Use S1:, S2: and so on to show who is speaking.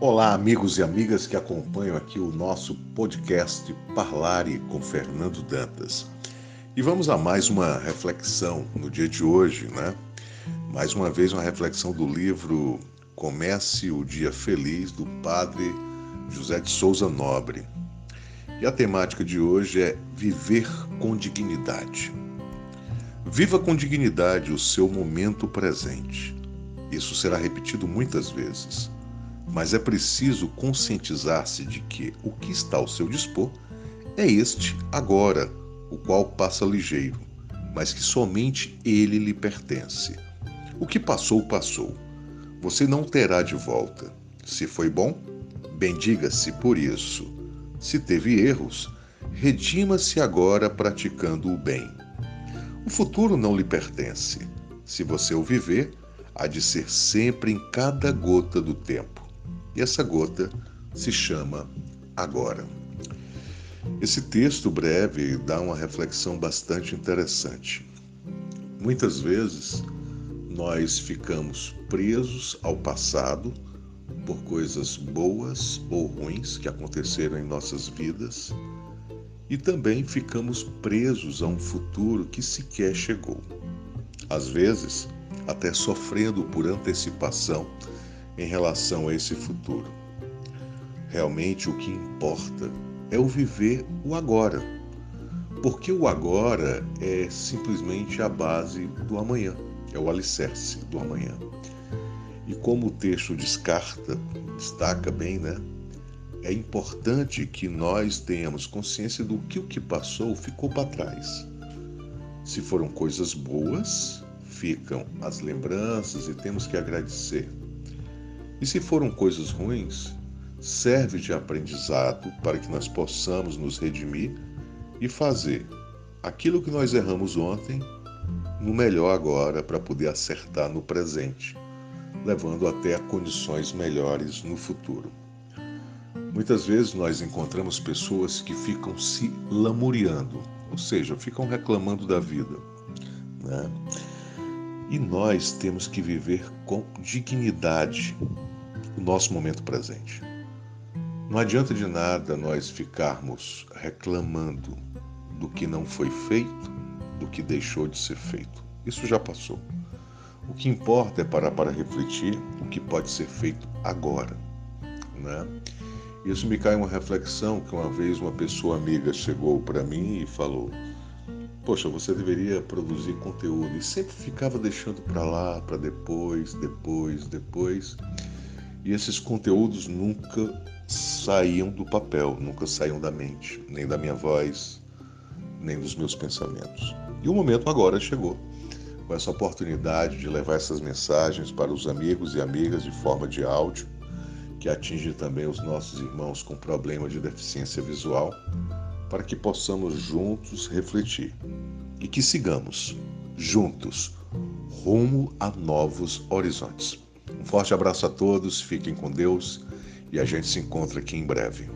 S1: Olá, amigos e amigas que acompanham aqui o nosso podcast Parlare com Fernando Dantas. E vamos a mais uma reflexão no dia de hoje, né? Mais uma vez, uma reflexão do livro Comece o Dia Feliz, do Padre José de Souza Nobre. E a temática de hoje é Viver com Dignidade. Viva com dignidade o seu momento presente. Isso será repetido muitas vezes mas é preciso conscientizar-se de que o que está ao seu dispor é este agora, o qual passa ligeiro, mas que somente ele lhe pertence. O que passou, passou. Você não terá de volta. Se foi bom, bendiga-se por isso. Se teve erros, redima-se agora praticando o bem. O futuro não lhe pertence. Se você o viver, há de ser sempre em cada gota do tempo. E essa gota se chama Agora. Esse texto breve dá uma reflexão bastante interessante. Muitas vezes nós ficamos presos ao passado por coisas boas ou ruins que aconteceram em nossas vidas e também ficamos presos a um futuro que sequer chegou. Às vezes, até sofrendo por antecipação em relação a esse futuro. Realmente o que importa é o viver o agora, porque o agora é simplesmente a base do amanhã, é o alicerce do amanhã. E como o texto descarta, destaca bem, né? É importante que nós tenhamos consciência do que o que passou ficou para trás. Se foram coisas boas, ficam as lembranças e temos que agradecer. E se foram coisas ruins, serve de aprendizado para que nós possamos nos redimir e fazer aquilo que nós erramos ontem no melhor agora para poder acertar no presente, levando até a condições melhores no futuro. Muitas vezes nós encontramos pessoas que ficam se lamuriando, ou seja, ficam reclamando da vida. Né? E nós temos que viver com dignidade o nosso momento presente. Não adianta de nada nós ficarmos reclamando do que não foi feito, do que deixou de ser feito. Isso já passou. O que importa é parar para refletir o que pode ser feito agora. Né? Isso me cai uma reflexão que uma vez uma pessoa amiga chegou para mim e falou: Poxa, você deveria produzir conteúdo e sempre ficava deixando para lá, para depois, depois, depois. E esses conteúdos nunca saíam do papel, nunca saíam da mente, nem da minha voz, nem dos meus pensamentos. E o momento agora chegou, com essa oportunidade de levar essas mensagens para os amigos e amigas de forma de áudio, que atinge também os nossos irmãos com problema de deficiência visual, para que possamos juntos refletir e que sigamos juntos rumo a novos horizontes. Um forte abraço a todos, fiquem com Deus e a gente se encontra aqui em breve.